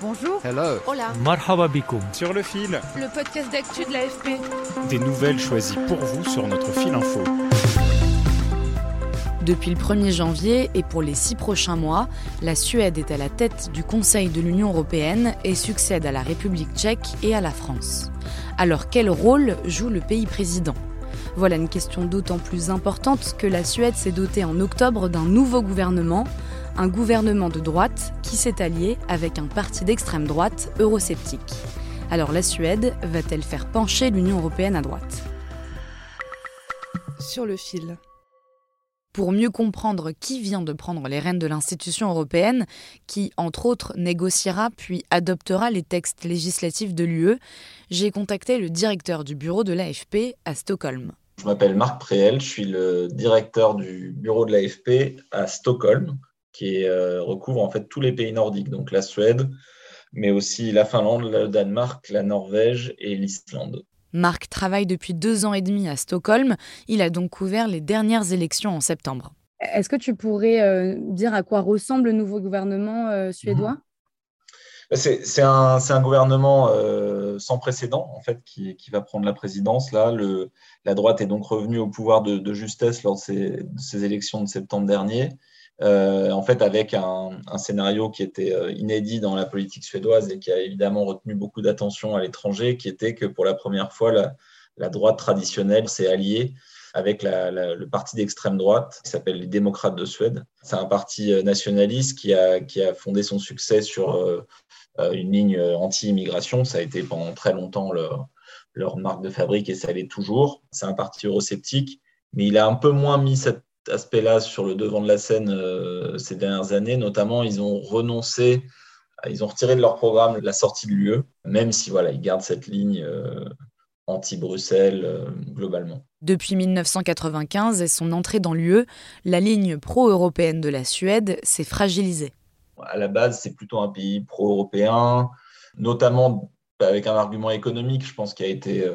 Bonjour. Hello. Hola. Marhaba bikoum. Sur le fil, Le podcast d'actu de l'AFP. des nouvelles choisies pour vous sur notre fil info. Depuis le 1er janvier et pour les six prochains mois, la Suède est à la tête du Conseil de l'Union européenne et succède à la République tchèque et à la France. Alors quel rôle joue le pays président? Voilà une question d'autant plus importante que la Suède s'est dotée en octobre d'un nouveau gouvernement, un gouvernement de droite qui s'est allié avec un parti d'extrême droite eurosceptique. Alors la Suède va-t-elle faire pencher l'Union européenne à droite? Sur le fil. pour mieux comprendre qui vient de prendre les rênes de l'institution européenne, qui, entre autres, négociera puis adoptera les textes législatifs de l'UE, j'ai contacté le directeur du bureau de l'AFP à Stockholm. Je m'appelle Marc Préel, je suis le directeur du bureau de l'AFP à Stockholm, qui euh, recouvre en fait tous les pays nordiques, donc la Suède, mais aussi la Finlande, le Danemark, la Norvège et l'Islande. Marc travaille depuis deux ans et demi à Stockholm. Il a donc couvert les dernières élections en septembre. Est-ce que tu pourrais euh, dire à quoi ressemble le nouveau gouvernement euh, suédois? C'est c'est un, c'est un gouvernement euh, sans précédent en fait qui, qui va prendre la présidence. Là, le, la droite est donc revenue au pouvoir de, de justesse lors de ces, de ces élections de septembre dernier. Euh, en fait, avec un, scénario qui était euh, inédit dans la politique suédoise et qui a évidemment retenu beaucoup d'attention à l'étranger, qui était que pour la première fois, la, droite traditionnelle s'est alliée avec le parti d'extrême droite qui s'appelle les démocrates de Suède. C'est un parti euh, nationaliste qui a, fondé son succès sur une ligne anti-immigration. Ça a été pendant très longtemps leur marque de fabrique et ça l'est toujours. C'est un parti eurosceptique, mais il a un peu moins mis cette aspect-là sur le devant de la scène euh, ces dernières années. Notamment, ils ont renoncé, ils ont retiré de leur programme la sortie de l'UE, même si voilà, ils gardent cette ligne euh, anti-Bruxelles euh, globalement. Depuis 1995 et son entrée dans l'UE, la ligne pro-européenne de la Suède s'est fragilisée. À la base, c'est plutôt un pays pro-européen, notamment avec un argument économique, je pense, qui a été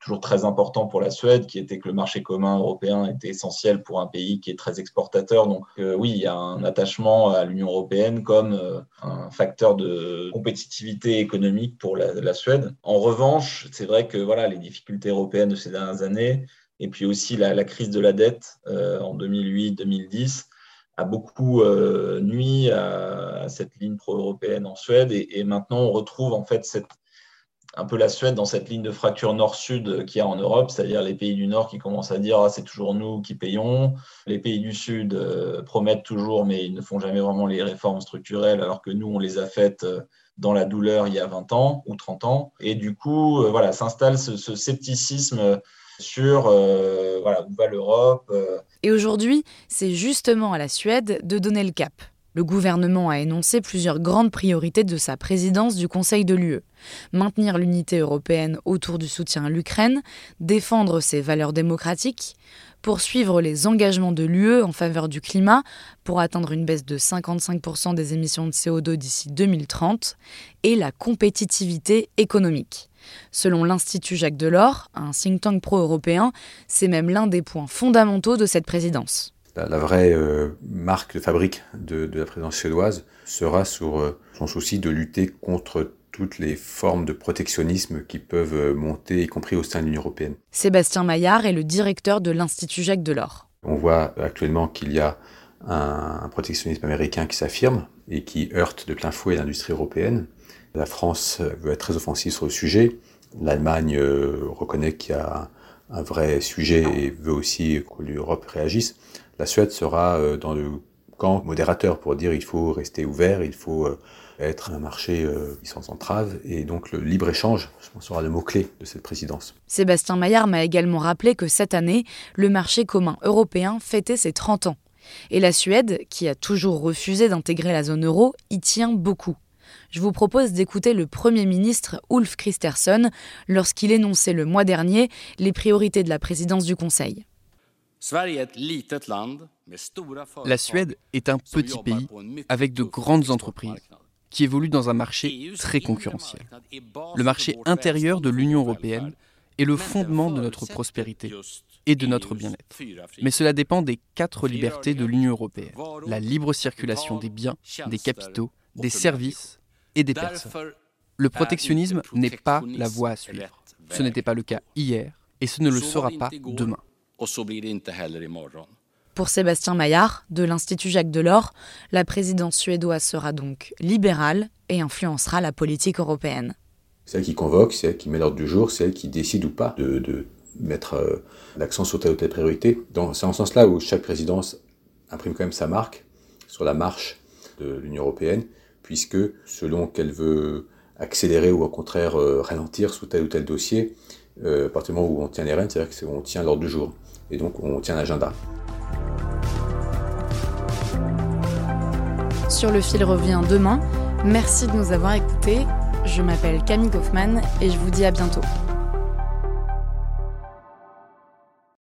toujours très important pour la Suède, qui était que le marché commun européen était essentiel pour un pays qui est très exportateur. Donc euh, oui, il y a un attachement à l'Union européenne comme euh, un facteur de compétitivité économique pour la, Suède. En revanche, c'est vrai que voilà, les difficultés européennes de ces dernières années, et puis aussi la, crise de la dette euh, en 2008-2010, a beaucoup euh, nuit à, cette ligne pro-européenne en Suède. Et, maintenant, on retrouve en fait cette un peu la Suède dans cette ligne de fracture nord-sud qu'il y a en Europe, c'est-à-dire les pays du Nord qui commencent à dire ah, c'est toujours nous qui payons, les pays du Sud euh, promettent toujours mais ils ne font jamais vraiment les réformes structurelles alors que nous on les a faites euh, dans la douleur il y a 20 ans ou 30 ans et du coup euh, voilà s'installe ce, ce, scepticisme sur voilà, où va l'Europe. Et aujourd'hui, c'est justement à la Suède de donner le cap. Le gouvernement a énoncé plusieurs grandes priorités de sa présidence du Conseil de l'UE. Maintenir l'unité européenne autour du soutien à l'Ukraine, défendre ses valeurs démocratiques, poursuivre les engagements de l'UE en faveur du climat pour atteindre une baisse de 55% des émissions de CO2 d'ici 2030 et la compétitivité économique. Selon l'Institut Jacques Delors, un think tank pro-européen, c'est même l'un des points fondamentaux de cette présidence la, la vraie euh, marque de fabrique de, de, la présidence suédoise sera sur euh, son souci de lutter contre toutes les formes de protectionnisme qui peuvent monter, y compris au sein de l'Union européenne. Sébastien Maillard est le directeur de l'Institut Jacques Delors. On voit actuellement qu'il y a un, un protectionnisme américain qui s'affirme et qui heurte de plein fouet l'industrie européenne. La France veut être très offensive sur le sujet. L'Allemagne euh, reconnaît qu'il y a un, un vrai sujet et veut aussi que l'Europe réagisse la Suède sera euh, dans le camp modérateur pour dire il faut rester ouvert, il faut euh, être un marché euh, sans entrave et donc le libre-échange sera le mot-clé de cette présidence. Sébastien Maillard m'a également rappelé que cette année, le marché commun européen fêtait ses 30 ans. Et la Suède, qui a toujours refusé d'intégrer la zone euro, y tient beaucoup. Je vous propose d'écouter le Premier ministre Ulf Kristersson lorsqu'il énonçait le mois dernier les priorités de la présidence du Conseil. La Suède est un petit pays avec de grandes entreprises qui évoluent dans un marché très concurrentiel. Le marché intérieur de l'Union européenne est le fondement de notre prospérité et de notre bien-être. Mais cela dépend des quatre libertés de l'Union européenne. La libre circulation des biens, des capitaux, des services et des personnes. Le protectionnisme n'est pas la voie à suivre. Ce n'était pas le cas hier et ce ne le sera pas demain. Pour Sébastien Maillard, de l'Institut Jacques Delors, la présidence suédoise sera donc libérale et influencera la politique européenne. C'est elle qui convoque, c'est elle qui met l'ordre du jour, c'est elle qui décide ou pas de, mettre euh, l'accent sur telle ou telle priorité. C'est en ce sens-là où chaque présidence imprime quand même sa marque sur la marche de l'Union européenne, puisque selon qu'elle veut accélérer ou au contraire euh, ralentir sous tel ou tel dossier, euh, à partir du moment où on tient les rênes, c'est-à-dire qu'on tient l'ordre du jour, et donc on tient l'agenda. Sur le fil revient demain. Merci de nous avoir écoutés. Je m'appelle Camille Kaufmann et je vous dis à bientôt.